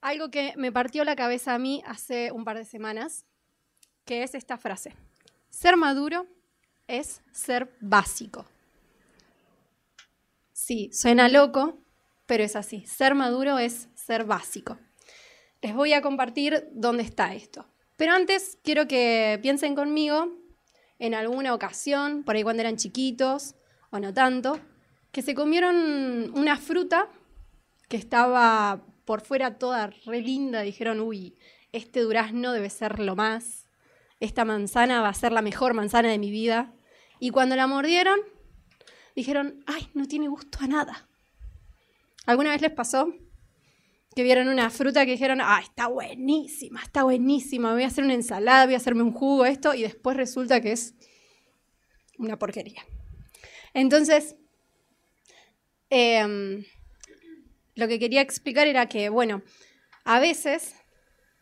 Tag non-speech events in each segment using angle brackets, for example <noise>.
algo que me partió la cabeza a mí hace un par de semanas, que es esta frase. Ser maduro es ser básico. Sí, suena loco, pero es así. Ser maduro es ser básico. Les voy a compartir dónde está esto. Pero antes quiero que piensen conmigo en alguna ocasión, por ahí cuando eran chiquitos o no tanto, que se comieron una fruta que estaba por fuera toda re linda, dijeron, uy, este durazno debe ser lo más, esta manzana va a ser la mejor manzana de mi vida. Y cuando la mordieron, dijeron, ay, no tiene gusto a nada. ¿Alguna vez les pasó que vieron una fruta que dijeron, ah, está buenísima, está buenísima, voy a hacer una ensalada, voy a hacerme un jugo, esto, y después resulta que es una porquería? Entonces, em, lo que quería explicar era que, bueno, a veces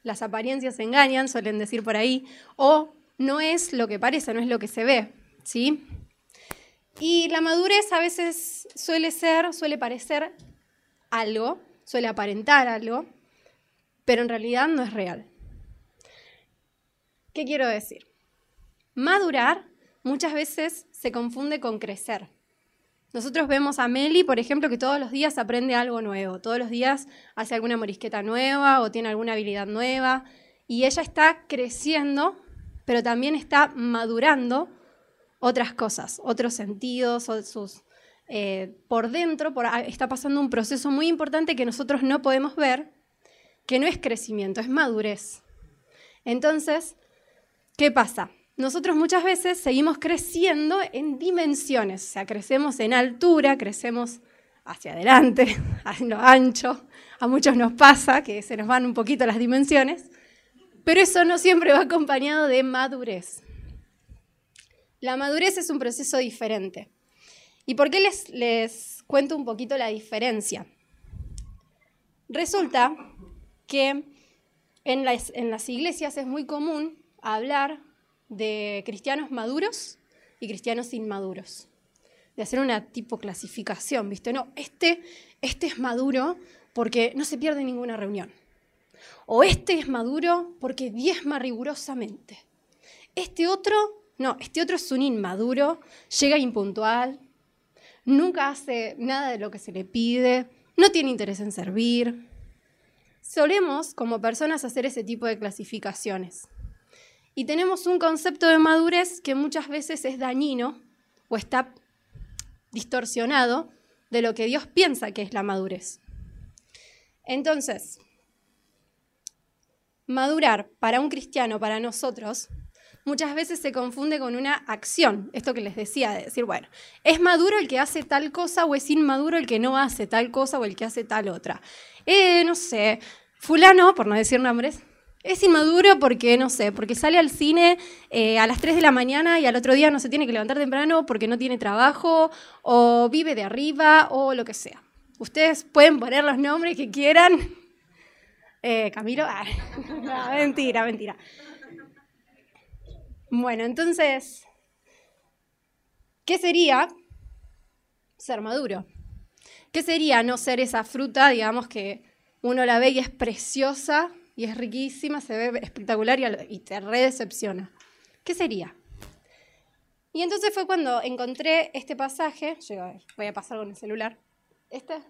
las apariencias engañan, suelen decir por ahí, o no es lo que parece, no es lo que se ve, ¿sí? Y la madurez a veces suele ser, suele parecer algo, suele aparentar algo, pero en realidad no es real. ¿Qué quiero decir? Madurar muchas veces se confunde con crecer. Nosotros vemos a Meli, por ejemplo, que todos los días aprende algo nuevo, todos los días hace alguna morisqueta nueva o tiene alguna habilidad nueva, y ella está creciendo, pero también está madurando otras cosas, otros sentidos, sus, eh, por dentro está pasando un proceso muy importante que nosotros no podemos ver, que no es crecimiento, es madurez. Entonces, ¿qué pasa? Nosotros muchas veces seguimos creciendo en dimensiones, o sea, crecemos en altura, crecemos hacia adelante, <laughs> a lo ancho, a muchos nos pasa que se nos van un poquito las dimensiones, pero eso no siempre va acompañado de madurez. La madurez es un proceso diferente. ¿Y por qué les, cuento un poquito la diferencia? Resulta que en las iglesias es muy común hablar de cristianos maduros y cristianos inmaduros. De hacer una tipo clasificación, ¿viste? No, este, este es maduro porque no se pierde ninguna reunión. O este es maduro porque diezma rigurosamente. Este otro, no, este otro es un inmaduro, llega impuntual, nunca hace nada de lo que se le pide, no tiene interés en servir. Solemos, como personas, hacer ese tipo de clasificaciones. Y tenemos un concepto de madurez que muchas veces es dañino o está distorsionado de lo que Dios piensa que es la madurez. Entonces, madurar para un cristiano, para nosotros, muchas veces se confunde con una acción. Esto que les decía, de decir, bueno, ¿es maduro el que hace tal cosa o es inmaduro el que no hace tal cosa o el que hace tal otra? Eh, no sé, fulano, por no decir nombres, es inmaduro porque, no sé, porque sale al cine eh, a las 3 de la mañana y al otro día no se tiene que levantar temprano porque no tiene trabajo o vive de arriba o lo que sea. Ustedes pueden poner los nombres que quieran. Eh, Camilo, ah, <laughs> mentira, mentira. Bueno, entonces, ¿qué sería ser maduro? ¿Qué sería no ser esa fruta, digamos, que uno la ve y es preciosa, y es riquísima, se ve espectacular y, te redecepciona. ¿Qué sería? Y entonces fue cuando encontré este pasaje, voy a pasar con el celular, este,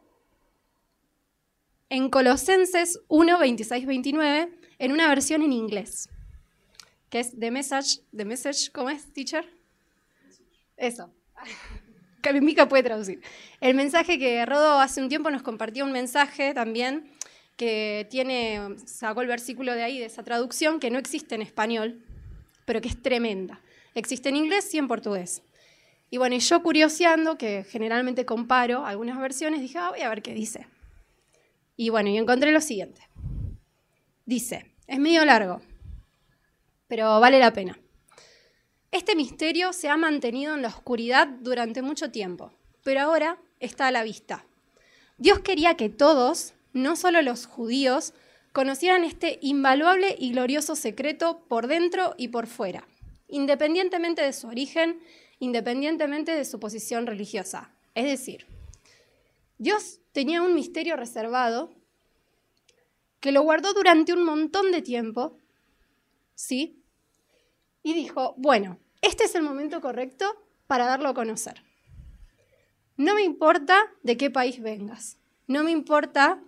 en Colosenses 1, 26, 29, en una versión en inglés, que es The Message, The Message, ¿cómo es, teacher? Eso. <laughs> Mica puede traducir. El mensaje que Rodo hace un tiempo nos compartió un mensaje también que tiene, sacó el versículo de ahí, de esa traducción, que no existe en español, pero que es tremenda. Existe en inglés y en portugués. Y bueno, yo curioseando, que generalmente comparo algunas versiones, dije, ah, voy a ver qué dice. Y bueno, y encontré lo siguiente. Dice, es medio largo, pero vale la pena. Este misterio se ha mantenido en la oscuridad durante mucho tiempo, pero ahora está a la vista. Dios quería que todos no solo los judíos conocieran este invaluable y glorioso secreto por dentro y por fuera, independientemente de su origen, independientemente de su posición religiosa. Es decir, Dios tenía un misterio reservado que lo guardó durante un montón de tiempo, ¿sí? Y dijo, bueno, este es el momento correcto para darlo a conocer. No me importa de qué país vengas, no me importa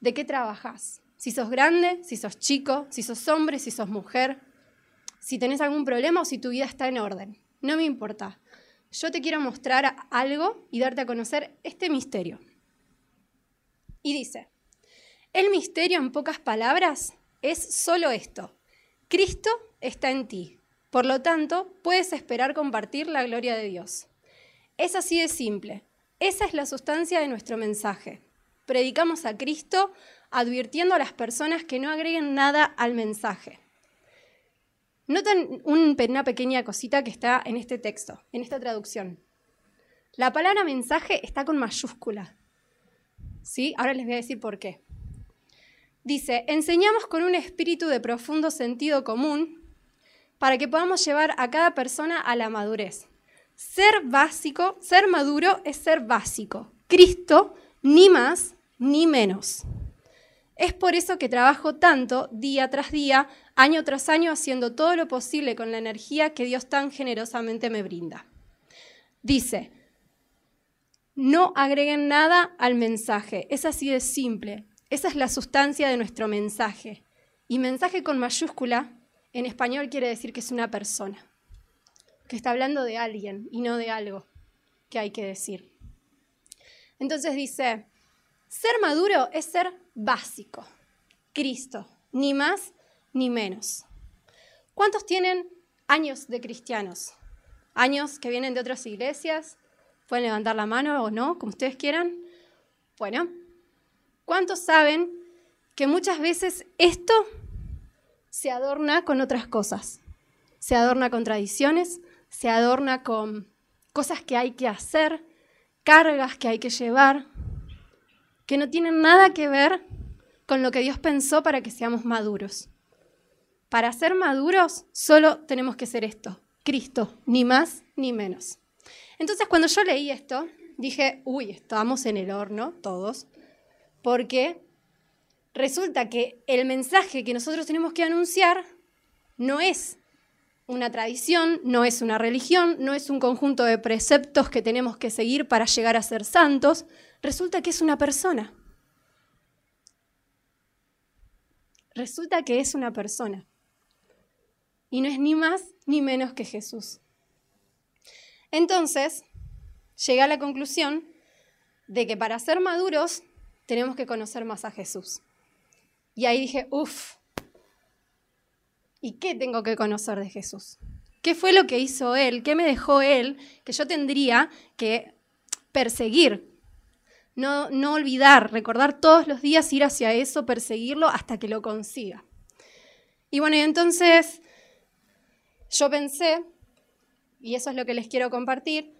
de qué trabajas, si sos grande, si sos chico, si sos hombre, si sos mujer, si tenés algún problema o si tu vida está en orden. No me importa. Yo te quiero mostrar algo y darte a conocer este misterio. Y dice, el misterio en pocas palabras es solo esto. Cristo está en ti. Por lo tanto, puedes esperar compartir la gloria de Dios. Es así de simple. Esa es la sustancia de nuestro mensaje. Predicamos a Cristo advirtiendo a las personas que no agreguen nada al mensaje. Notan una pequeña cosita que está en este texto, en esta traducción. La palabra mensaje está con mayúscula. ¿Sí? Ahora les voy a decir por qué. Dice, enseñamos con un espíritu de profundo sentido común para que podamos llevar a cada persona a la madurez. Ser básico, ser maduro es ser básico. Cristo, ni más ni menos. Es por eso que trabajo tanto día tras día, año tras año, haciendo todo lo posible con la energía que Dios tan generosamente me brinda. Dice, no agreguen nada al mensaje, es así de simple, esa es la sustancia de nuestro mensaje. Y mensaje con mayúscula en español quiere decir que es una persona, que está hablando de alguien y no de algo que hay que decir. Entonces dice, ser maduro es ser básico, Cristo, ni más ni menos. ¿Cuántos tienen años de cristianos? ¿Años que vienen de otras iglesias? Pueden levantar la mano o no, como ustedes quieran. Bueno, ¿cuántos saben que muchas veces esto se adorna con otras cosas? Se adorna con tradiciones, se adorna con cosas que hay que hacer, cargas que hay que llevar, que no tienen nada que ver con lo que Dios pensó para que seamos maduros. Para ser maduros solo tenemos que ser esto, Cristo, ni más ni menos. Entonces cuando yo leí esto, dije, uy, estamos en el horno todos, porque resulta que el mensaje que nosotros tenemos que anunciar no es una tradición, no es una religión, no es un conjunto de preceptos que tenemos que seguir para llegar a ser santos, resulta que es una persona. Resulta que es una persona. Y no es ni más ni menos que Jesús. Entonces, llegué a la conclusión de que para ser maduros tenemos que conocer más a Jesús. Y ahí dije, uff, ¿y qué tengo que conocer de Jesús? ¿Qué fue lo que hizo Él? ¿Qué me dejó Él que yo tendría que perseguir? No, olvidar, recordar todos los días, ir hacia eso, perseguirlo hasta que lo consiga. Y bueno, entonces yo pensé, y eso es lo que les quiero compartir,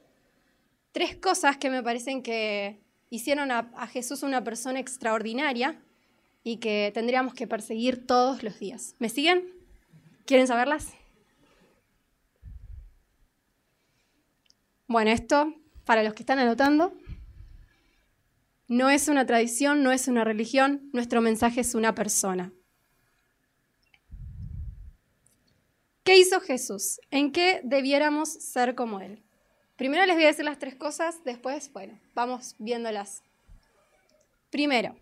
tres cosas que me parecen que hicieron a Jesús una persona extraordinaria y que tendríamos que perseguir todos los días. ¿Me siguen? ¿Quieren saberlas? Bueno, esto, para los que están anotando, no es una tradición, no es una religión, nuestro mensaje es una persona. ¿Qué hizo Jesús? ¿En qué debiéramos ser como Él? Primero les voy a decir las tres cosas, después, bueno, vamos viéndolas. Primero,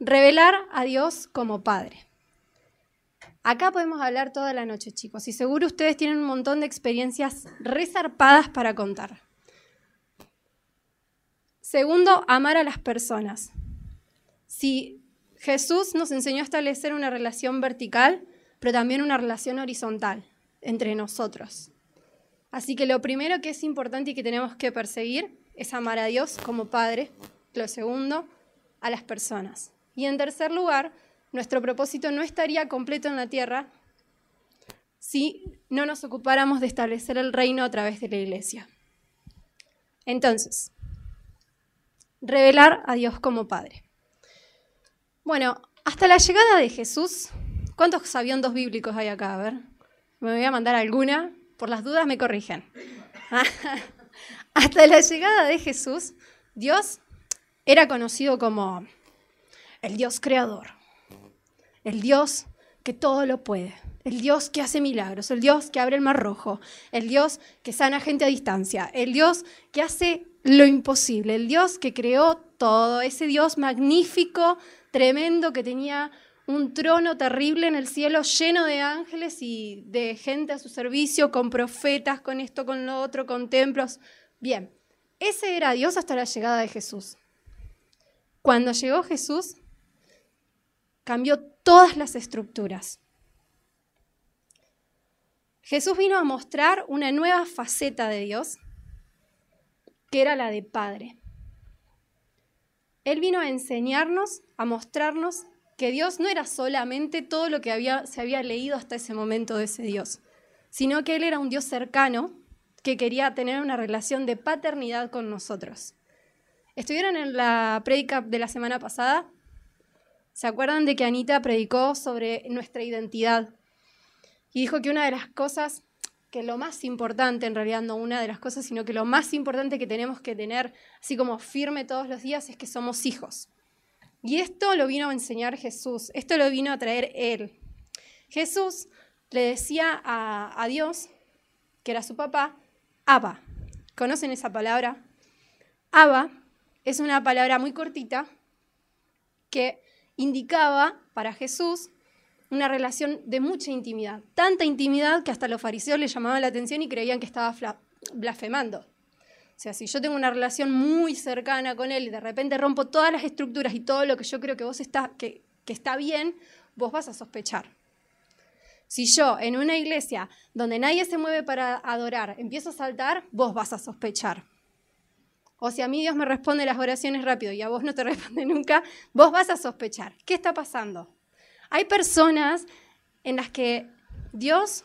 revelar a Dios como Padre. Acá podemos hablar toda la noche, chicos, y seguro ustedes tienen un montón de experiencias resarpadas para contar. Segundo, amar a las personas. Si Jesús nos enseñó a establecer una relación vertical, pero también una relación horizontal entre nosotros. Así que lo primero que es importante y que tenemos que perseguir es amar a Dios como Padre. Lo segundo, a las personas. Y en tercer lugar, nuestro propósito no estaría completo en la tierra si no nos ocupáramos de establecer el reino a través de la iglesia. Entonces, revelar a Dios como Padre. Bueno, hasta la llegada de Jesús, ¿cuántos aviondos bíblicos hay acá? A ver, me voy a mandar alguna, por las dudas me corrigen. <laughs> hasta la llegada de Jesús, Dios era conocido como el Dios creador el Dios que todo lo puede, el Dios que hace milagros, el Dios que abre el mar rojo, el Dios que sana gente a distancia, el Dios que hace lo imposible, el Dios que creó todo, ese Dios magnífico, tremendo, que tenía un trono terrible en el cielo lleno de ángeles y de gente a su servicio, con profetas, con esto, con lo otro, con templos. Bien, ese era Dios hasta la llegada de Jesús. Cuando llegó Jesús, cambió todas las estructuras. Jesús vino a mostrar una nueva faceta de Dios, que era la de Padre. Él vino a enseñarnos, a mostrarnos que Dios no era solamente todo lo que se había leído hasta ese momento de ese Dios, sino que Él era un Dios cercano que quería tener una relación de paternidad con nosotros. ¿Estuvieron en la prédica de la semana pasada? ¿Se acuerdan de que Anita predicó sobre nuestra identidad? Y dijo que una de las cosas, que lo más importante, en realidad no una de las cosas, sino que lo más importante que tenemos que tener, así como firme todos los días, es que somos hijos. Y esto lo vino a enseñar Jesús, esto lo vino a traer Él. Jesús le decía a, a Dios, que era su papá, Abba. ¿Conocen esa palabra? Abba es una palabra muy cortita que indicaba para Jesús una relación de mucha intimidad, tanta intimidad que hasta los fariseos le llamaban la atención y creían que estaba blasfemando. O sea, si yo tengo una relación muy cercana con él y de repente rompo todas las estructuras y todo lo que yo creo que vos está, que, que está bien, vos vas a sospechar. Si yo en una iglesia donde nadie se mueve para adorar empiezo a saltar, vos vas a sospechar. O si a mí Dios me responde las oraciones rápido y a vos no te <laughs> responde nunca, vos vas a sospechar. ¿Qué está pasando? Hay personas en las que Dios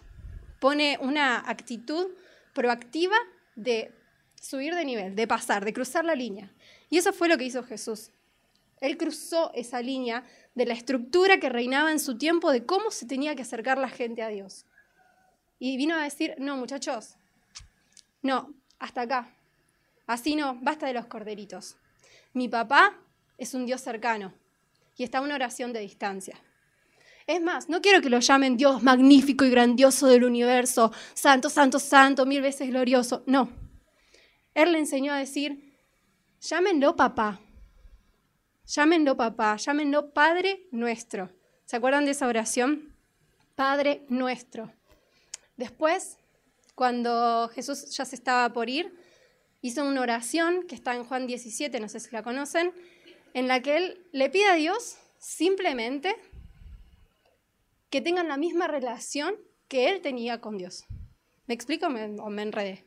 pone una actitud proactiva de subir de nivel, de pasar, de cruzar la línea. Y eso fue lo que hizo Jesús. Él cruzó esa línea de la estructura que reinaba en su tiempo de cómo se tenía que acercar la gente a Dios. Y vino a decir, no muchachos, no, hasta acá. Así no, basta de los corderitos. Mi papá es un Dios cercano y está a una oración de distancia. Es más, no quiero que lo llamen Dios magnífico y grandioso del universo, santo, santo, santo, mil veces glorioso. No. Él le enseñó a decir, llámenlo papá. Llámenlo papá, llámenlo Padre nuestro. ¿Se acuerdan de esa oración? Padre nuestro. Después, cuando Jesús ya se estaba por ir, hizo una oración que está en Juan 17, no sé si la conocen, en la que él le pide a Dios simplemente que tengan la misma relación que él tenía con Dios. ¿Me explico o me enredé?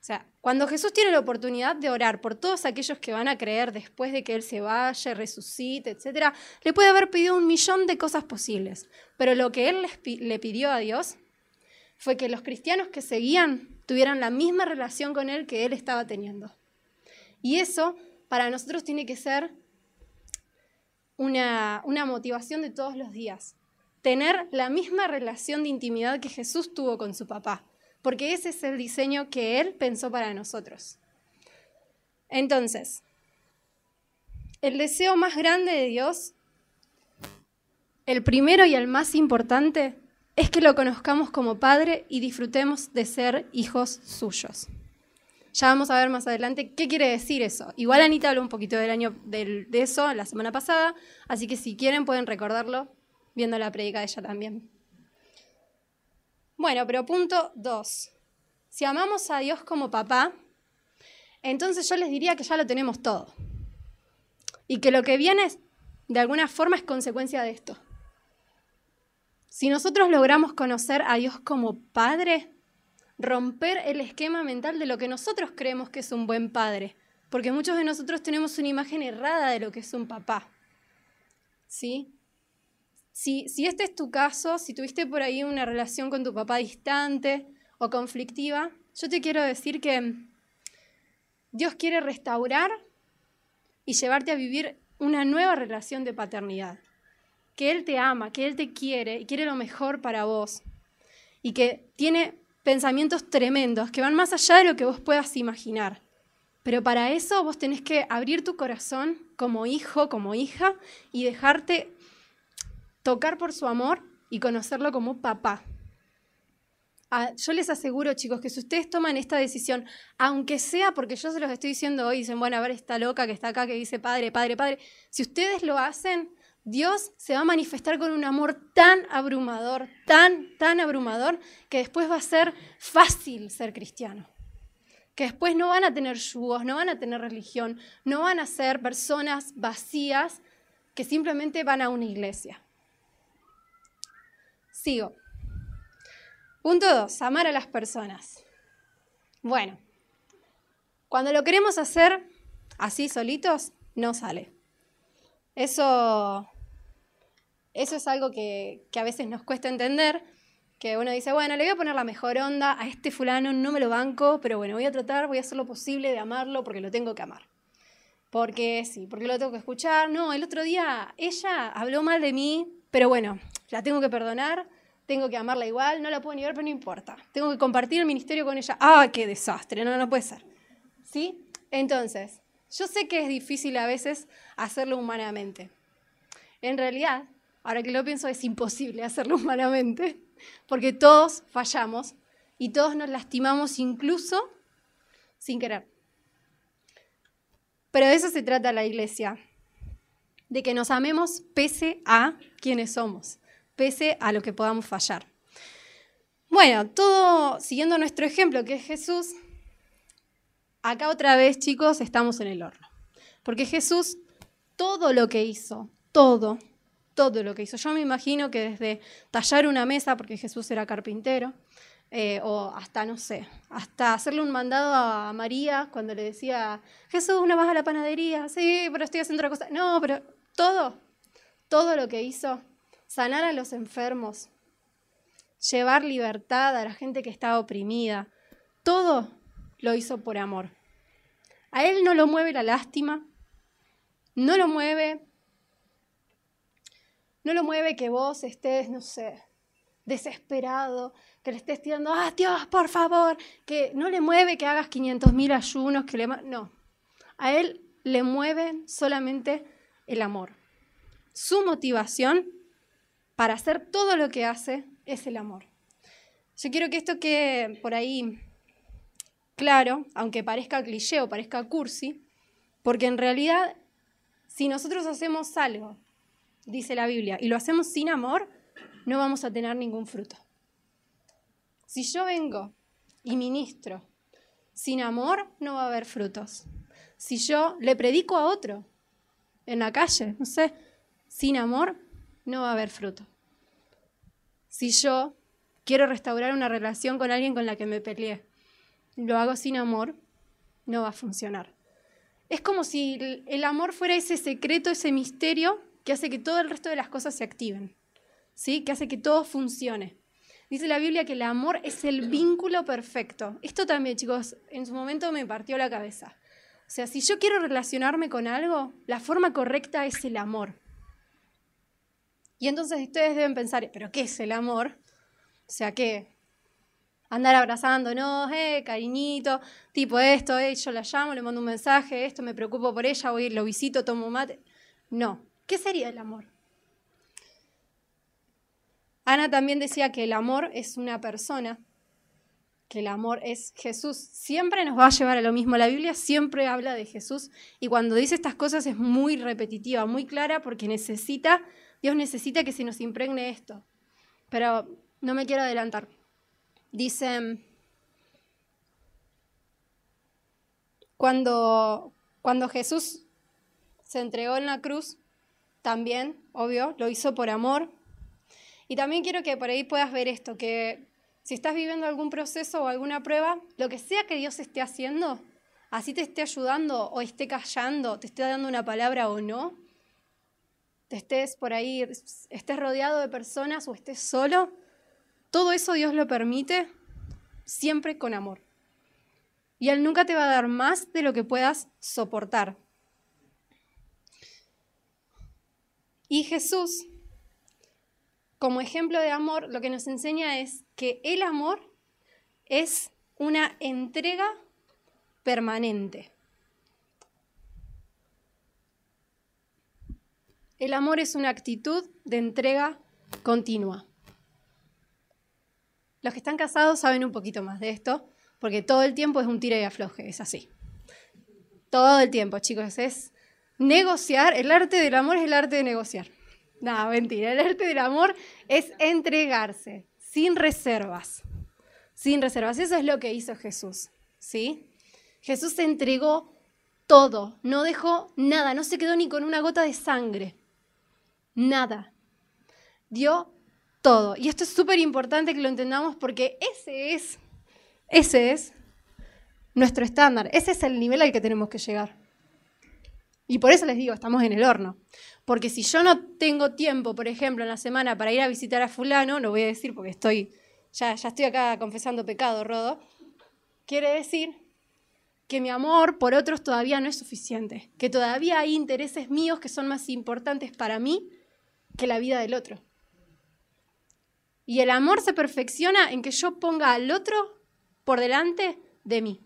O sea, cuando Jesús tiene la oportunidad de orar por todos aquellos que van a creer después de que Él se vaya, resucite, etc., le puede haber pedido un millón de cosas posibles. Pero lo que Él le pidió a Dios fue que los cristianos que seguían tuvieran la misma relación con Él que Él estaba teniendo. Y eso para nosotros tiene que ser una, una motivación de todos los días tener la misma relación de intimidad que Jesús tuvo con su papá, porque ese es el diseño que Él pensó para nosotros. Entonces, el deseo más grande de Dios, el primero y el más importante, es que lo conozcamos como Padre y disfrutemos de ser hijos suyos. Ya vamos a ver más adelante qué quiere decir eso. Igual Anita habló un poquito del año de eso la semana pasada, así que si quieren pueden recordarlo viendo la predica de ella también. Bueno, pero punto dos. Si amamos a Dios como papá, entonces yo les diría que ya lo tenemos todo. Y que lo que viene, de alguna forma, es consecuencia de esto. Si nosotros logramos conocer a Dios como Padre, romper el esquema mental de lo que nosotros creemos que es un buen padre, porque muchos de nosotros tenemos una imagen errada de lo que es un papá. ¿Sí? Si, este es tu caso, si tuviste por ahí una relación con tu papá distante o conflictiva, yo te quiero decir que Dios quiere restaurar y llevarte a vivir una nueva relación de paternidad. Que Él te ama, que Él te quiere y quiere lo mejor para vos. Y que tiene pensamientos tremendos que van más allá de lo que vos puedas imaginar. Pero para eso vos tenés que abrir tu corazón como hijo, como hija, y dejarte tocar por su amor y conocerlo como papá. Ah, yo les aseguro, chicos, que si ustedes toman esta decisión, aunque sea porque yo se los estoy diciendo hoy, dicen, bueno, a ver, esta loca que está acá que dice padre, padre, padre, si ustedes lo hacen, Dios se va a manifestar con un amor tan abrumador, tan, tan abrumador, que después va a ser fácil ser cristiano. Que después no van a tener yugos, no van a tener religión, no van a ser personas vacías que simplemente van a una iglesia. Sigo. Punto dos, amar a las personas. Bueno, cuando lo queremos hacer así solitos, no sale. Eso, eso es algo que, que, a veces nos cuesta entender, que uno dice, bueno, le voy a poner la mejor onda a este fulano, no me lo banco, pero bueno, voy a tratar, voy a hacer lo posible de amarlo porque lo tengo que amar. Porque sí, porque lo tengo que escuchar. No, el otro día ella habló mal de mí, pero bueno, la tengo que perdonar tengo que amarla igual, no la puedo ni ver, pero no importa. Tengo que compartir el ministerio con ella. ¡Ah, qué desastre! No, no puede ser. ¿Sí? Entonces, yo sé que es difícil a veces hacerlo humanamente. En realidad, ahora que lo pienso, es imposible hacerlo humanamente, porque todos fallamos y todos nos lastimamos incluso sin querer. Pero de eso se trata la iglesia, de que nos amemos pese a quienes somos pese a lo que podamos fallar. Bueno, todo siguiendo nuestro ejemplo, que es Jesús, acá otra vez, chicos, estamos en el horno. Porque Jesús, todo lo que hizo, todo, todo lo que hizo. Yo me imagino que desde tallar una mesa, porque Jesús era carpintero, eh, o hasta, no sé, hasta hacerle un mandado a María cuando le decía, Jesús, ¿no vas a la panadería? Sí, pero estoy haciendo otra cosa. No, pero todo, todo lo que hizo sanar a los enfermos, llevar libertad a la gente que estaba oprimida. Todo lo hizo por amor. A él no lo mueve la lástima, no lo mueve, no lo mueve que vos estés, no sé, desesperado, que le estés tirando, ah, Dios, por favor, que no le mueve que hagas 500.000 ayunos, que le... No, a él le mueve solamente el amor. Su motivación para hacer todo lo que hace es el amor. Yo quiero que esto quede por ahí claro, aunque parezca cliché o parezca cursi, porque en realidad si nosotros hacemos algo, dice la Biblia, y lo hacemos sin amor, no vamos a tener ningún fruto. Si yo vengo y ministro sin amor, no va a haber frutos. Si yo le predico a otro en la calle, no sé, sin amor, no va a haber fruto. Si yo quiero restaurar una relación con alguien con la que me peleé, lo hago sin amor, no va a funcionar. Es como si el amor fuera ese secreto, ese misterio que hace que todo el resto de las cosas se activen, ¿sí? que hace que todo funcione. Dice la Biblia que el amor es el vínculo perfecto. Esto también, chicos, en su momento me partió la cabeza. O sea, si yo quiero relacionarme con algo, la forma correcta es el amor. Y entonces ustedes deben pensar, ¿pero qué es el amor? O sea, ¿qué? Andar abrazándonos, eh, cariñito, tipo esto, eh, yo la llamo, le mando un mensaje, esto, me preocupo por ella, voy, lo visito, tomo mate. No. ¿Qué sería el amor? Ana también decía que el amor es una persona, que el amor es Jesús. Siempre nos va a llevar a lo mismo. La Biblia siempre habla de Jesús y cuando dice estas cosas es muy repetitiva, muy clara porque necesita Dios necesita que se nos impregne esto. Pero no me quiero adelantar. Dice, cuando, cuando Jesús se entregó en la cruz, también, obvio, lo hizo por amor. Y también quiero que por ahí puedas ver esto, que si estás viviendo algún proceso o alguna prueba, lo que sea que Dios esté haciendo, así te esté ayudando o esté callando, te esté dando una palabra o no, te estés por ahí, estés rodeado de personas o estés solo, todo eso Dios lo permite siempre con amor. Y Él nunca te va a dar más de lo que puedas soportar. Y Jesús, como ejemplo de amor, lo que nos enseña es que el amor es una entrega permanente. El amor es una actitud de entrega continua. Los que están casados saben un poquito más de esto, porque todo el tiempo es un tira y afloje, es así. Todo el tiempo, chicos, es negociar. El arte del amor es el arte de negociar. No, mentira, el arte del amor es entregarse, sin reservas. Sin reservas. Eso es lo que hizo Jesús, ¿sí? Jesús se entregó todo, no dejó nada, no se quedó ni con una gota de sangre. Nada. Dio todo. Y esto es súper importante que lo entendamos porque ese es, ese es nuestro estándar, ese es el nivel al que tenemos que llegar. Y por eso les digo, estamos en el horno. Porque si yo no tengo tiempo, por ejemplo, en la semana para ir a visitar a fulano, lo voy a decir porque estoy, ya, ya estoy acá confesando pecado, Rodo, quiere decir que mi amor por otros todavía no es suficiente, que todavía hay intereses míos que son más importantes para mí que la vida del otro. Y el amor se perfecciona en que yo ponga al otro por delante de mí.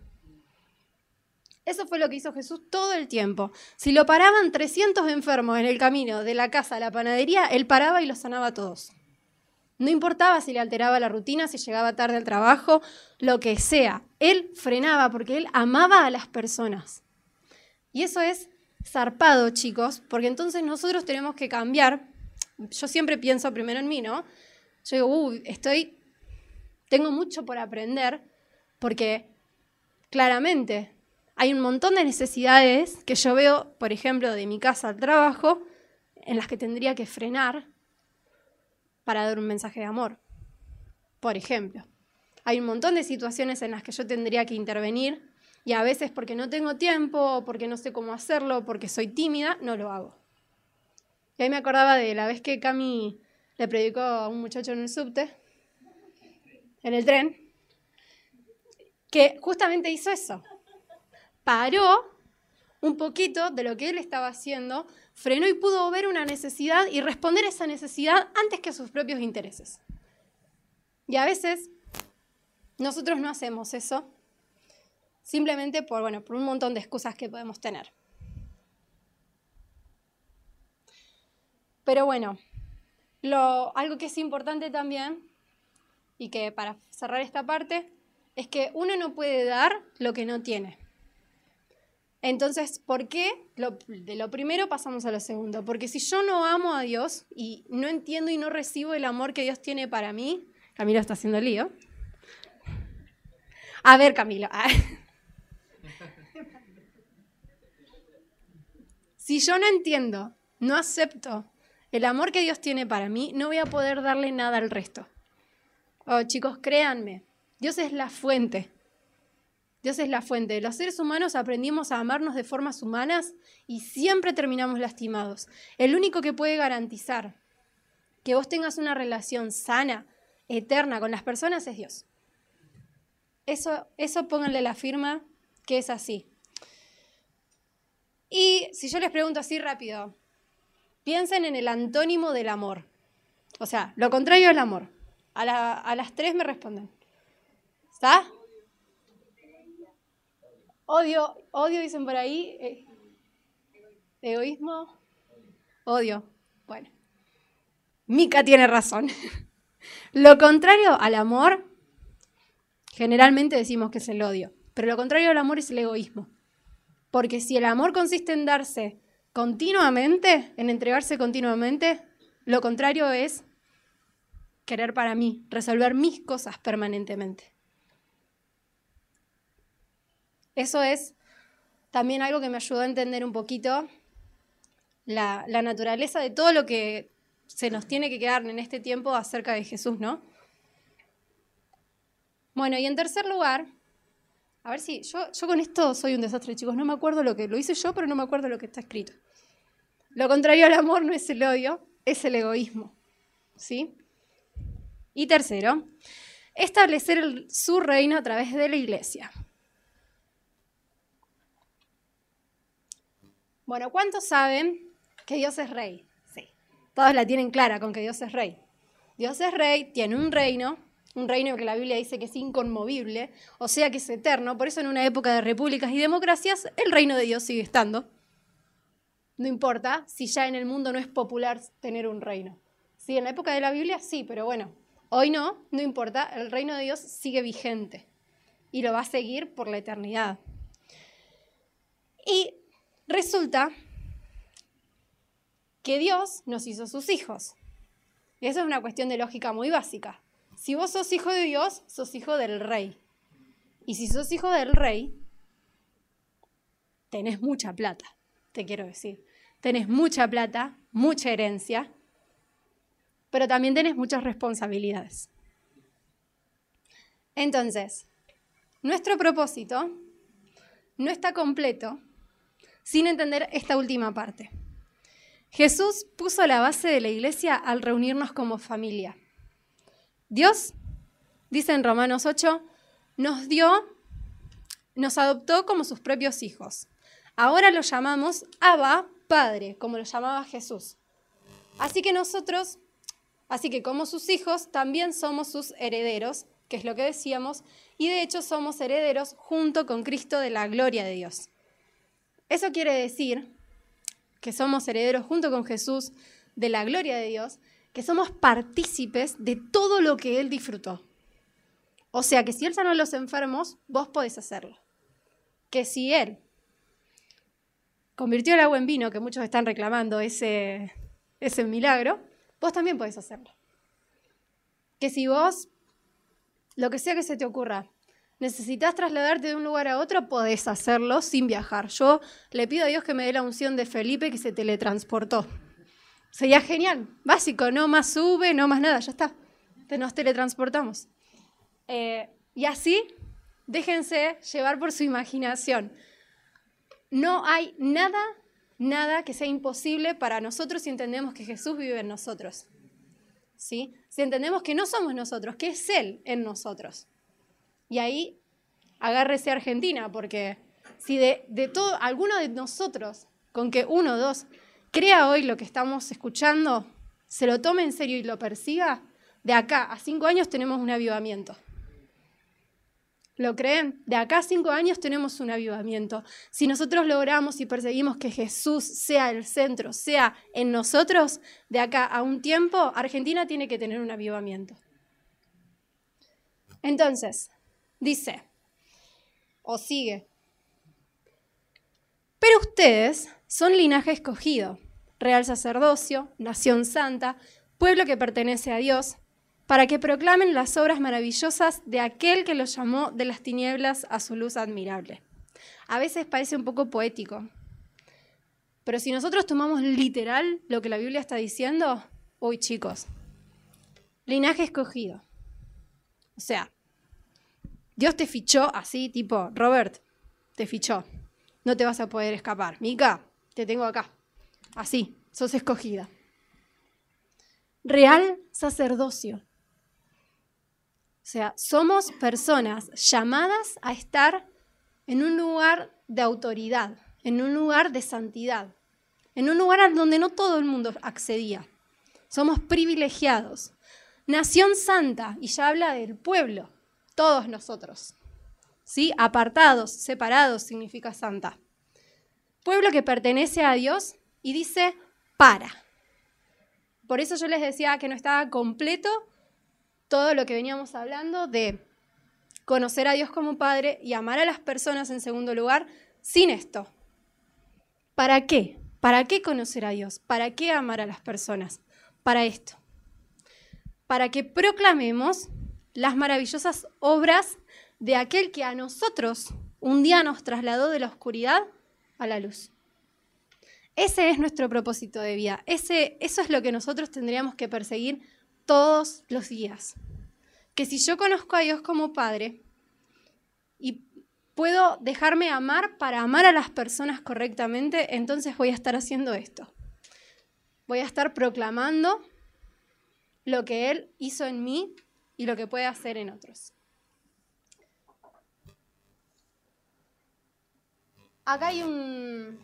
Eso fue lo que hizo Jesús todo el tiempo. Si lo paraban 300 enfermos en el camino de la casa a la panadería, él paraba y los sanaba todos. No importaba si le alteraba la rutina, si llegaba tarde al trabajo, lo que sea. Él frenaba porque él amaba a las personas. Y eso es zarpado, chicos, porque entonces nosotros tenemos que cambiar. Yo siempre pienso primero en mí, ¿no? Yo digo, uy, estoy, tengo mucho por aprender, porque claramente hay un montón de necesidades que yo veo, por ejemplo, de mi casa al trabajo, en las que tendría que frenar para dar un mensaje de amor. Por ejemplo, hay un montón de situaciones en las que yo tendría que intervenir y a veces porque no tengo tiempo, porque no sé cómo hacerlo, porque soy tímida, no lo hago. Y ahí me acordaba de la vez que Cami le predicó a un muchacho en el subte, en el tren, que justamente hizo eso paró un poquito de lo que él estaba haciendo, frenó y pudo ver una necesidad y responder esa necesidad antes que a sus propios intereses. Y a veces nosotros no hacemos eso simplemente por, bueno, por un montón de excusas que podemos tener. Pero bueno, algo que es importante también, y que para cerrar esta parte, es que uno no puede dar lo que no tiene. Entonces, ¿por qué? de lo primero pasamos a lo segundo. Porque si yo no amo a Dios y no entiendo y no recibo el amor que Dios tiene para mí, Camilo está haciendo lío. A ver, Camilo. <laughs> si yo no entiendo, no acepto el amor que Dios tiene para mí, no voy a poder darle nada al resto. Oh, chicos, créanme, Dios es la fuente Dios es la fuente. Los seres humanos aprendimos a amarnos de formas humanas y siempre terminamos lastimados. El único que puede garantizar que vos tengas una relación sana, eterna con las personas es Dios. Eso, eso pónganle la firma que es así. Y si yo les pregunto así rápido, piensen en el antónimo del amor. O sea, lo contrario al amor. A, a las tres me responden. ¿Está? Odio, odio dicen por ahí. Eh, egoísmo, odio. Bueno, Mica tiene razón. <laughs> lo contrario al amor, generalmente decimos que es el odio, pero lo contrario al amor es el egoísmo. Porque si el amor consiste en darse continuamente, en entregarse continuamente, lo contrario es querer para mí, resolver mis cosas permanentemente. Eso es también algo que me ayudó a entender un poquito la, naturaleza de todo lo que se nos tiene que quedar en este tiempo acerca de Jesús, ¿no? Bueno, y en tercer lugar, a ver si yo, yo con esto soy un desastre, chicos, no me acuerdo lo que lo hice yo, pero no me acuerdo lo que está escrito. Lo contrario al amor no es el odio, es el egoísmo, ¿sí? Y tercero, establecer su reino a través de la iglesia. Bueno, ¿cuántos saben que Dios es rey? Sí, todos la tienen clara con que Dios es rey. Dios es rey, tiene un reino, un reino que la Biblia dice que es inconmovible, o sea que es eterno, por eso en una época de repúblicas y democracias el reino de Dios sigue estando. no importa si ya en el mundo no es popular tener un reino. Sí, en la época de la Biblia sí, pero bueno, hoy no, no importa, el reino de Dios sigue vigente y lo va a seguir por la eternidad. Y resulta que Dios nos hizo sus hijos. Y eso es una cuestión de lógica muy básica. Si vos sos hijo de Dios, sos hijo del rey. Y si sos hijo del rey, tenés mucha plata, te quiero decir. Tenés mucha plata, mucha herencia, pero también tenés muchas responsabilidades. Entonces, nuestro propósito no está completo sin entender esta última parte. Jesús puso la base de la iglesia al reunirnos como familia. Dios, dice en Romanos 8, nos dio, nos adoptó como sus propios hijos. Ahora lo llamamos Abba, Padre, como lo llamaba Jesús. Así que nosotros, así que como sus hijos, también somos sus herederos, que es lo que decíamos, y de hecho somos herederos junto con Cristo de la gloria de Dios. Eso quiere decir que somos herederos junto con Jesús de la gloria de Dios, que somos partícipes de todo lo que Él disfrutó. O sea que si Él sanó a los enfermos, vos podés hacerlo. Que si Él convirtió el agua en vino, que muchos están reclamando ese, ese milagro, vos también podés hacerlo. Que si vos, lo que sea que se te ocurra, necesitas trasladarte de un lugar a otro, podés hacerlo sin viajar. Yo le pido a Dios que me dé la unción de Felipe que se teletransportó. Sería genial, básico, no más sube, no más nada, ya está. Nos teletransportamos. Eh, y así, déjense llevar por su imaginación. No hay nada, nada que sea imposible para nosotros si entendemos que Jesús vive en nosotros. ¿Sí? Si entendemos que no somos nosotros, que es Él en nosotros. Y ahí agárrese Argentina, porque si de, de todo, alguno de nosotros, con que uno dos, crea hoy lo que estamos escuchando, se lo tome en serio y lo persiga, de acá a cinco años tenemos un avivamiento. ¿Lo creen? De acá a cinco años tenemos un avivamiento. Si nosotros logramos y perseguimos que Jesús sea el centro, sea en nosotros, de acá a un tiempo, Argentina tiene que tener un avivamiento. Entonces, dice, o sigue, pero ustedes son linaje escogido, real sacerdocio, nación santa, pueblo que pertenece a Dios, para que proclamen las obras maravillosas de aquel que los llamó de las tinieblas a su luz admirable. A veces parece un poco poético, pero si nosotros tomamos literal lo que la Biblia está diciendo, uy chicos, linaje escogido. O sea, Dios te fichó así, tipo, Robert, te fichó. No te vas a poder escapar. Mica, te tengo acá. Así, sos escogida. Real sacerdocio. O sea, somos personas llamadas a estar en un lugar de autoridad, en un lugar de santidad, en un lugar donde no todo el mundo accedía. Somos privilegiados. Nación santa, y ya habla del pueblo, todos nosotros. ¿Sí? Apartados, separados significa santa. Pueblo que pertenece a Dios y dice para. Por eso yo les decía que no estaba completo todo lo que veníamos hablando de conocer a Dios como Padre y amar a las personas en segundo lugar sin esto. ¿Para qué? ¿Para qué conocer a Dios? ¿Para qué amar a las personas? Para esto. Para que proclamemos las maravillosas obras de aquel que a nosotros un día nos trasladó de la oscuridad a la luz. Ese es nuestro propósito de vida. Ese, eso es lo que nosotros tendríamos que perseguir todos los días. Que si yo conozco a Dios como Padre y puedo dejarme amar para amar a las personas correctamente, entonces voy a estar haciendo esto. Voy a estar proclamando lo que Él hizo en mí y lo que puede hacer en otros. Acá hay un,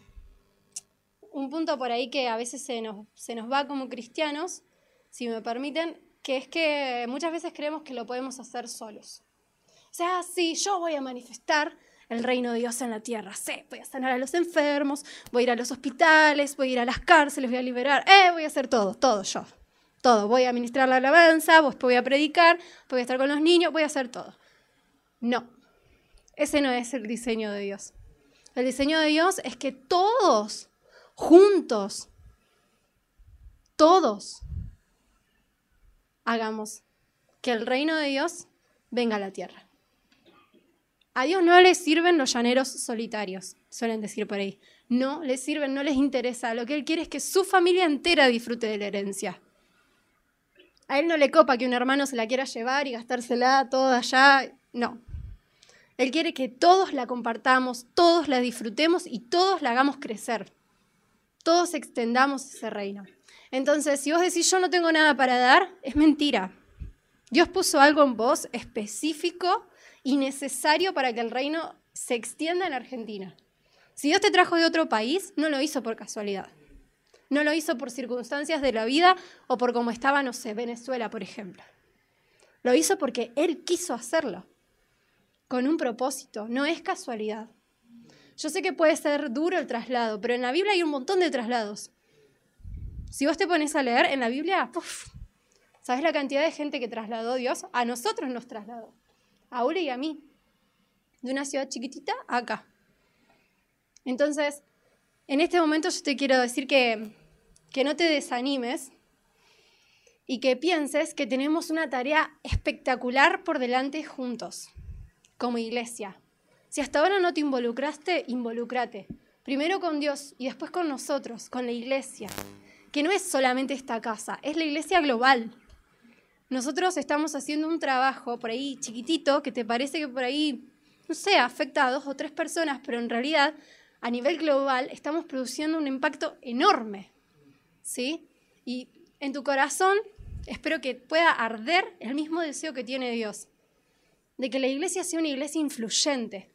un punto por ahí que a veces se nos, se nos va como cristianos, si me permiten, que es que muchas veces creemos que lo podemos hacer solos. O sea, sí, yo voy a manifestar el reino de Dios en la tierra. Sí, voy a sanar a los enfermos, voy a ir a los hospitales, voy a ir a las cárceles, voy a liberar, eh, voy a hacer todo, todo yo. Todo, voy a ministrar la alabanza, voy a predicar, voy a estar con los niños, voy a hacer todo. No, ese no es el diseño de Dios. El diseño de Dios es que todos, juntos, todos, hagamos que el reino de Dios venga a la tierra. A Dios no le sirven los llaneros solitarios, suelen decir por ahí. No les sirven, no les interesa. Lo que Él quiere es que su familia entera disfrute de la herencia. A Él no le copa que un hermano se la quiera llevar y gastársela toda allá. No. Él quiere que todos la compartamos, todos la disfrutemos y todos la hagamos crecer. Todos extendamos ese reino. Entonces, si vos decís yo no tengo nada para dar, es mentira. Dios puso algo en vos específico y necesario para que el reino se extienda en Argentina. Si Dios te trajo de otro país, no lo hizo por casualidad. No lo hizo por circunstancias de la vida o por cómo estaba, no sé, Venezuela, por ejemplo. Lo hizo porque Él quiso hacerlo, con un propósito, no es casualidad. Yo sé que puede ser duro el traslado, pero en la Biblia hay un montón de traslados. Si vos te pones a leer en la Biblia, ¿sabes la cantidad de gente que trasladó Dios? A nosotros nos trasladó a Uri y a mí, de una ciudad chiquitita acá. Entonces, en este momento yo te quiero decir que, que no te desanimes y que pienses que tenemos una tarea espectacular por delante juntos, como iglesia. Si hasta ahora no te involucraste, involúcrate. Primero con Dios y después con nosotros, con la iglesia, que no es solamente esta casa, es la iglesia global. Nosotros estamos haciendo un trabajo por ahí chiquitito que te parece que por ahí, no sé, afecta a dos o tres personas, pero en realidad a nivel global estamos produciendo un impacto enorme. ¿Sí? Y en tu corazón espero que pueda arder el mismo deseo que tiene Dios, de que la iglesia sea una iglesia influyente,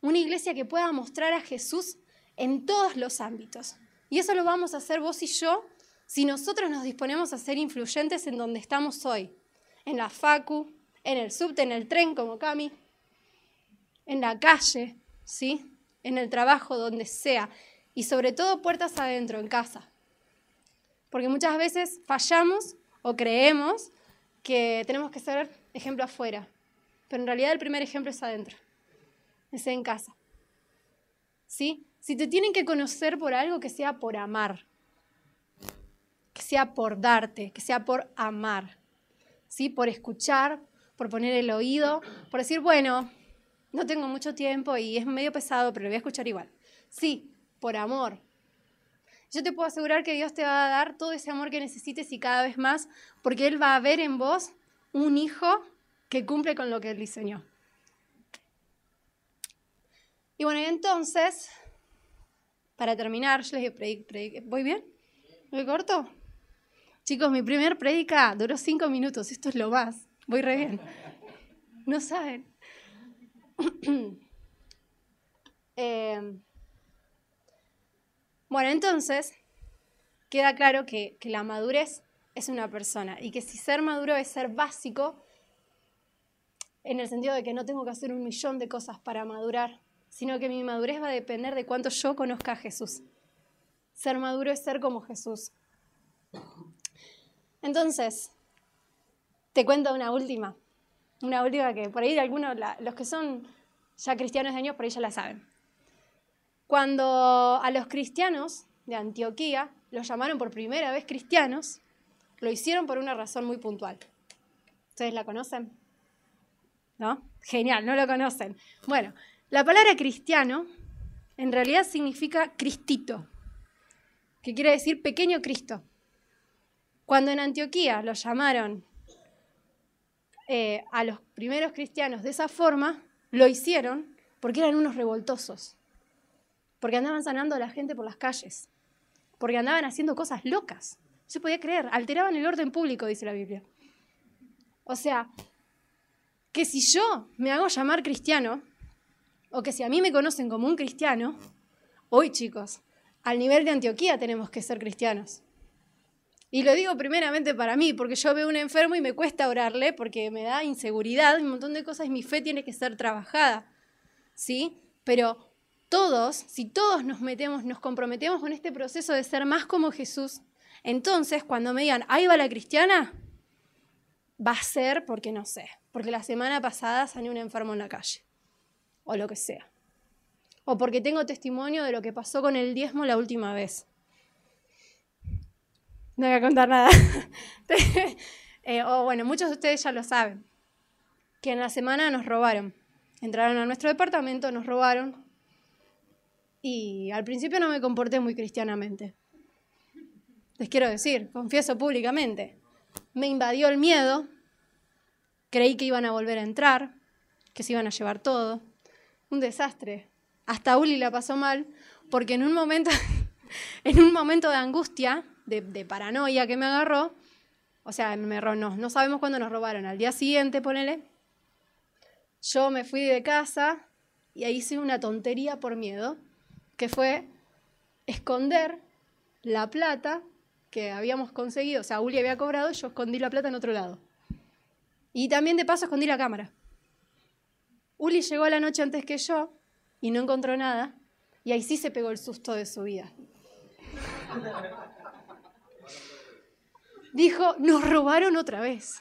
una iglesia que pueda mostrar a Jesús en todos los ámbitos. Y eso lo vamos a hacer vos y yo si nosotros nos disponemos a ser influyentes en donde estamos hoy, en la facu, en el subte, en el tren como Cami, en la calle, ¿sí? en el trabajo, donde sea, y sobre todo puertas adentro, en casa. Porque muchas veces fallamos o creemos que tenemos que ser ejemplo afuera, pero en realidad el primer ejemplo es adentro, es en casa. ¿Sí? Si te tienen que conocer por algo que sea por amar, que sea por darte, que sea por amar, ¿sí? por escuchar, por poner el oído, por decir, bueno, no tengo mucho tiempo y es medio pesado, pero lo voy a escuchar igual. Sí, por amor. Yo te puedo asegurar que Dios te va a dar todo ese amor que necesites y cada vez más, porque Él va a ver en vos un hijo que cumple con lo que diseñó. Y bueno, entonces, para terminar, yo les digo, ¿voy bien? ¿Voy corto? Chicos, mi primer prédica duró cinco minutos, esto es lo más, voy re bien. No saben. Em, <clears throat> bueno, entonces, queda claro que, que la madurez es una persona y que si ser maduro es ser básico, en el sentido de que no tengo que hacer un millón de cosas para madurar, sino que mi madurez va a depender de cuánto yo conozca a Jesús. Ser maduro es ser como Jesús. Entonces, te cuento una última, una última que por ahí algunos, los que son ya cristianos de años, por ahí ya la saben. Cuando a los cristianos de Antioquía los llamaron por primera vez cristianos, lo hicieron por una razón muy puntual. ¿Ustedes la conocen? ¿No? Genial, no lo conocen. Bueno, la palabra cristiano en realidad significa cristito, que quiere decir pequeño Cristo. Cuando en Antioquía los llamaron eh, a los primeros cristianos de esa forma, lo hicieron porque eran unos revoltosos, porque andaban sanando a la gente por las calles, porque andaban haciendo cosas locas. No se podía creer, alteraban el orden público, dice la Biblia. O sea, que si yo me hago llamar cristiano, o que si a mí me conocen como un cristiano, hoy chicos, al nivel de Antioquía tenemos que ser cristianos. Y lo digo primeramente para mí, porque yo veo un enfermo y me cuesta orarle, porque me da inseguridad, un montón de cosas, y mi fe tiene que ser trabajada. ¿sí? Pero todos, si todos nos metemos, nos comprometemos con este proceso de ser más como Jesús, entonces cuando me digan, ahí va la cristiana, va a ser porque no sé, porque la semana pasada salió un enfermo en la calle, o lo que sea. O porque tengo testimonio de lo que pasó con el diezmo la última vez. No voy a contar nada. <laughs> Eh, o bueno, muchos de ustedes ya lo saben, que en la semana nos robaron. Entraron a nuestro departamento, nos robaron. Y al principio no me comporté muy cristianamente. Les quiero decir, confieso públicamente. Me invadió el miedo. Creí que iban a volver a entrar, que se iban a llevar todo. Un desastre. Hasta Uli la pasó mal, porque en un momento, <laughs> en un momento de angustia, de, de paranoia que me agarró, o sea, me, no, no sabemos cuándo nos robaron. Al día siguiente, ponele, yo me fui de casa y ahí hice una tontería por miedo, que fue esconder la plata que habíamos conseguido. O sea, Uli había cobrado, yo escondí la plata en otro lado. Y también de paso escondí la cámara. Uli llegó a la noche antes que yo y no encontró nada. Y ahí sí se pegó el susto de su vida. Dijo, nos robaron otra vez.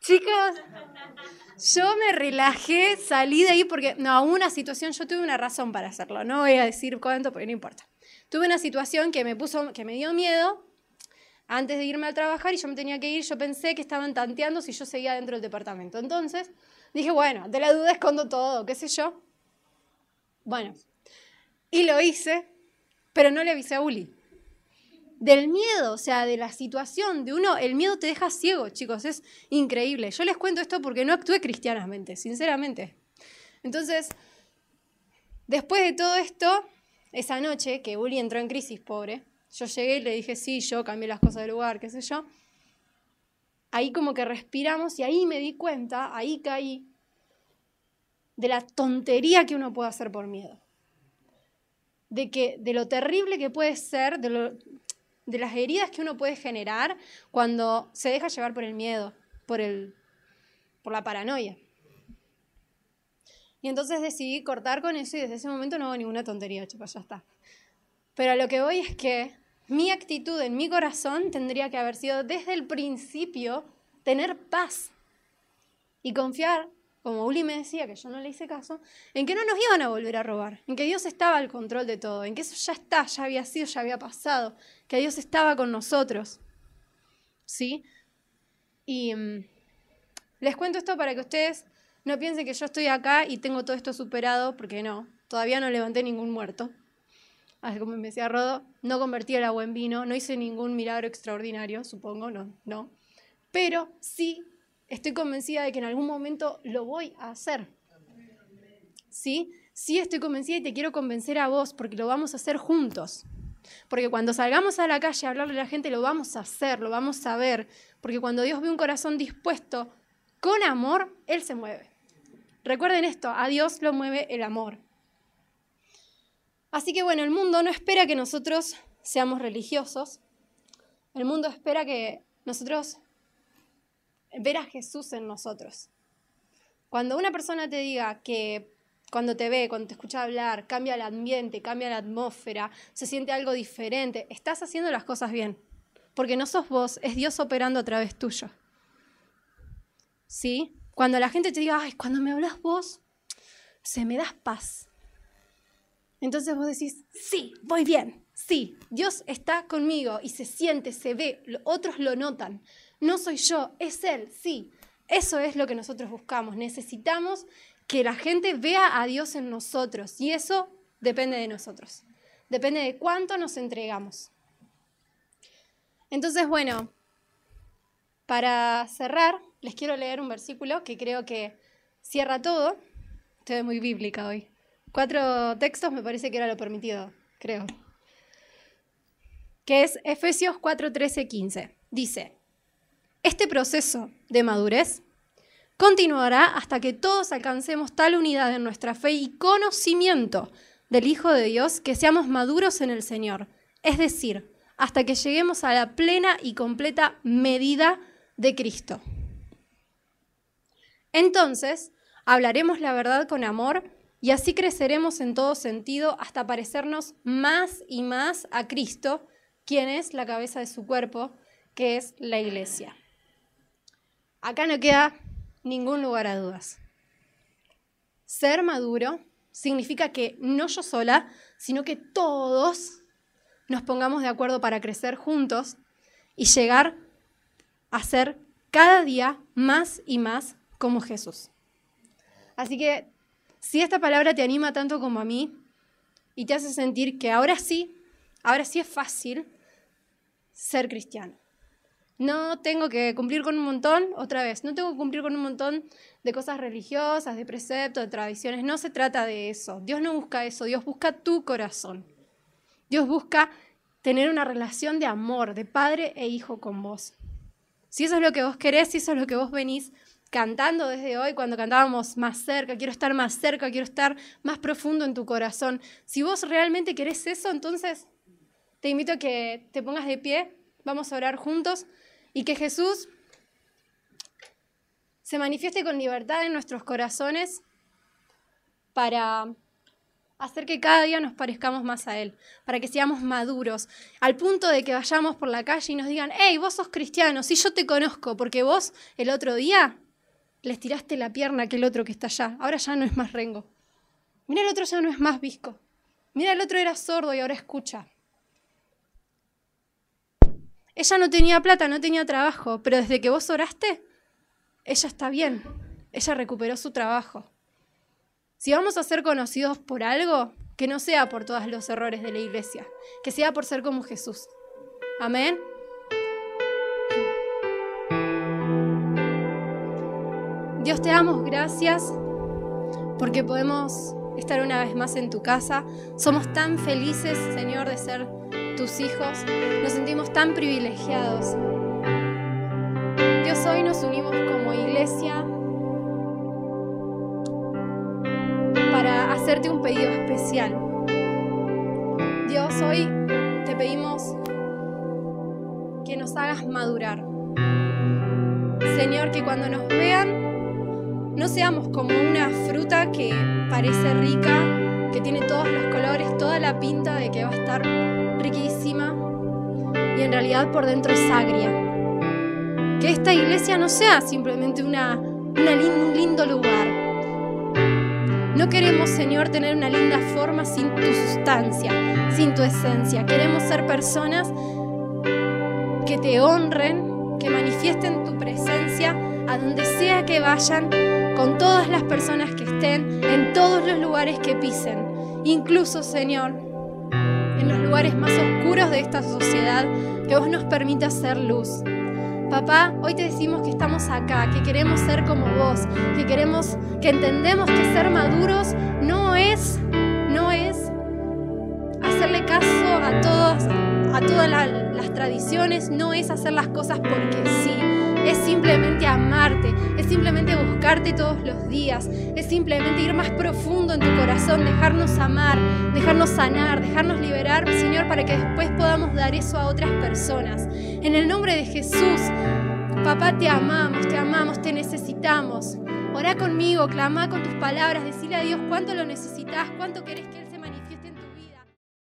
Chicos, yo me relajé, salí de ahí porque, no, una situación, yo tuve una razón para hacerlo, no voy a decir cuánto porque no importa. Tuve una situación que me puso, que me dio miedo antes de irme a trabajar y yo me tenía que ir, yo pensé que estaban tanteando si yo seguía dentro del departamento. Entonces dije, bueno, de la duda escondo todo, qué sé yo. Bueno, y lo hice, pero no le avisé a Uli del miedo, o sea, de la situación de uno, el miedo te deja ciego, chicos, es increíble. Yo les cuento esto porque no actué cristianamente, sinceramente. Entonces, después de todo esto, esa noche que Uli entró en crisis, pobre, yo llegué y le dije, sí, yo cambié las cosas del lugar, qué sé yo. Ahí como que respiramos y ahí me di cuenta, ahí caí, de la tontería que uno puede hacer por miedo. De, que, de lo terrible que puede ser, de lo, de las heridas que uno puede generar cuando se deja llevar por el miedo, por, el, por la paranoia. Y entonces decidí cortar con eso y desde ese momento no hago ninguna tontería, chicos, ya está. Pero lo que voy es que mi actitud en mi corazón tendría que haber sido desde el principio tener paz y confiar como Uli me decía, que yo no le hice caso, en que no nos iban a volver a robar, en que Dios estaba al control de todo, en que eso ya está, ya había sido, ya había pasado, que Dios estaba con nosotros. ¿Sí? Y mm, les cuento esto para que ustedes no piensen que yo estoy acá y tengo todo esto superado, porque no, todavía no levanté ningún muerto. Así como me decía Rodo, no convertí el agua en vino, no hice ningún milagro extraordinario, supongo, no, no. Pero sí estoy convencida de que en algún momento lo voy a hacer. ¿Sí? Sí estoy convencida y te quiero convencer a vos porque lo vamos a hacer juntos. Porque cuando salgamos a la calle a hablarle a la gente, lo vamos a hacer, lo vamos a ver. Porque cuando Dios ve un corazón dispuesto con amor, Él se mueve. Recuerden esto, a Dios lo mueve el amor. Así que bueno, el mundo no espera que nosotros seamos religiosos. El mundo espera que nosotros ver a Jesús en nosotros. Cuando una persona te diga que cuando te ve, cuando te escucha hablar, cambia el ambiente, cambia la atmósfera, se siente algo diferente, estás haciendo las cosas bien. Porque no sos vos, es Dios operando a través tuyo. ¿Sí? Cuando la gente te diga, ay, cuando me hablas vos, se me das paz. Entonces vos decís, sí, voy bien, sí, Dios está conmigo y se siente, se ve, otros lo notan. No soy yo, es Él, sí. Eso es lo que nosotros buscamos. Necesitamos que la gente vea a Dios en nosotros y eso depende de nosotros. Depende de cuánto nos entregamos. Entonces, bueno, para cerrar, les quiero leer un versículo que creo que cierra todo. Estoy muy bíblica hoy. Cuatro textos me parece que era lo permitido, creo. Que es Efesios 4, 13, 15. Dice, este proceso de madurez continuará hasta que todos alcancemos tal unidad en nuestra fe y conocimiento del Hijo de Dios que seamos maduros en el Señor, es decir, hasta que lleguemos a la plena y completa medida de Cristo. Entonces, hablaremos la verdad con amor y así creceremos en todo sentido hasta parecernos más y más a Cristo, quien es la cabeza de su cuerpo, que es la iglesia. Acá no queda ningún lugar a dudas. Ser maduro significa que no yo sola, sino que todos nos pongamos de acuerdo para crecer juntos y llegar a ser cada día más y más como Jesús. Así que si esta palabra te anima tanto como a mí y te hace sentir que ahora sí, ahora sí es fácil ser cristiano. No tengo que cumplir con un montón, otra vez, no tengo que cumplir con un montón de cosas religiosas, de preceptos, de tradiciones. No se trata de eso. Dios no busca eso, Dios busca tu corazón. Dios busca tener una relación de amor, de padre e hijo con vos. Si eso es lo que vos querés, si eso es lo que vos venís cantando desde hoy, cuando cantábamos más cerca, quiero estar más cerca, quiero estar más profundo en tu corazón. Si vos realmente querés eso, entonces te invito a que te pongas de pie, vamos a orar juntos y que Jesús se manifieste con libertad en nuestros corazones para hacer que cada día nos parezcamos más a Él, para que seamos maduros, al punto de que vayamos por la calle y nos digan, hey, vos sos cristiano, sí yo te conozco, porque vos el otro día le tiraste la pierna a aquel otro que está allá, ahora ya no es más rengo. Mira, el otro ya no es más visco. Mira, el otro era sordo y ahora escucha. Ella no tenía plata, no tenía trabajo, pero desde que vos oraste, ella está bien. Ella recuperó su trabajo. Si vamos a ser conocidos por algo, que no sea por todos los errores de la iglesia, que sea por ser como Jesús. Amén. Dios te damos gracias porque podemos estar una vez más en tu casa. Somos tan felices, Señor, de ser tus hijos. Nos sentimos tan privilegiados. Dios, hoy nos unimos como iglesia para hacerte un pedido especial. Dios, hoy te pedimos que nos hagas madurar. Señor, que cuando nos vean no seamos como una fruta que parece rica, que tiene todos los colores, toda la pinta de que va a estar riquísima y en realidad por dentro es agria. Que esta iglesia no sea simplemente una, un lindo lugar. No queremos, Señor, tener una linda forma sin tu sustancia, sin tu esencia. Queremos ser personas que te honren, que manifiesten tu presencia a donde sea que vayan, con todas las personas que estén, en todos los lugares que pisen. Incluso, Señor, en los lugares más oscuros de esta sociedad, que vos nos permitas ser luz. Papá, hoy te decimos que estamos acá, que queremos ser como vos, que queremos, que entendemos que ser maduros no es, no es hacerle caso a todas, a todas las tradiciones, no es hacer las cosas porque sí es simplemente amarte, es simplemente buscarte todos los días, es simplemente ir más profundo en tu corazón, dejarnos amar, dejarnos sanar, dejarnos liberar, Señor, para que después podamos dar eso a otras personas. En el nombre de Jesús, papá, te amamos, te amamos, te necesitamos. Orá conmigo, clama con tus palabras, decile a Dios cuánto lo necesitas, cuánto querés que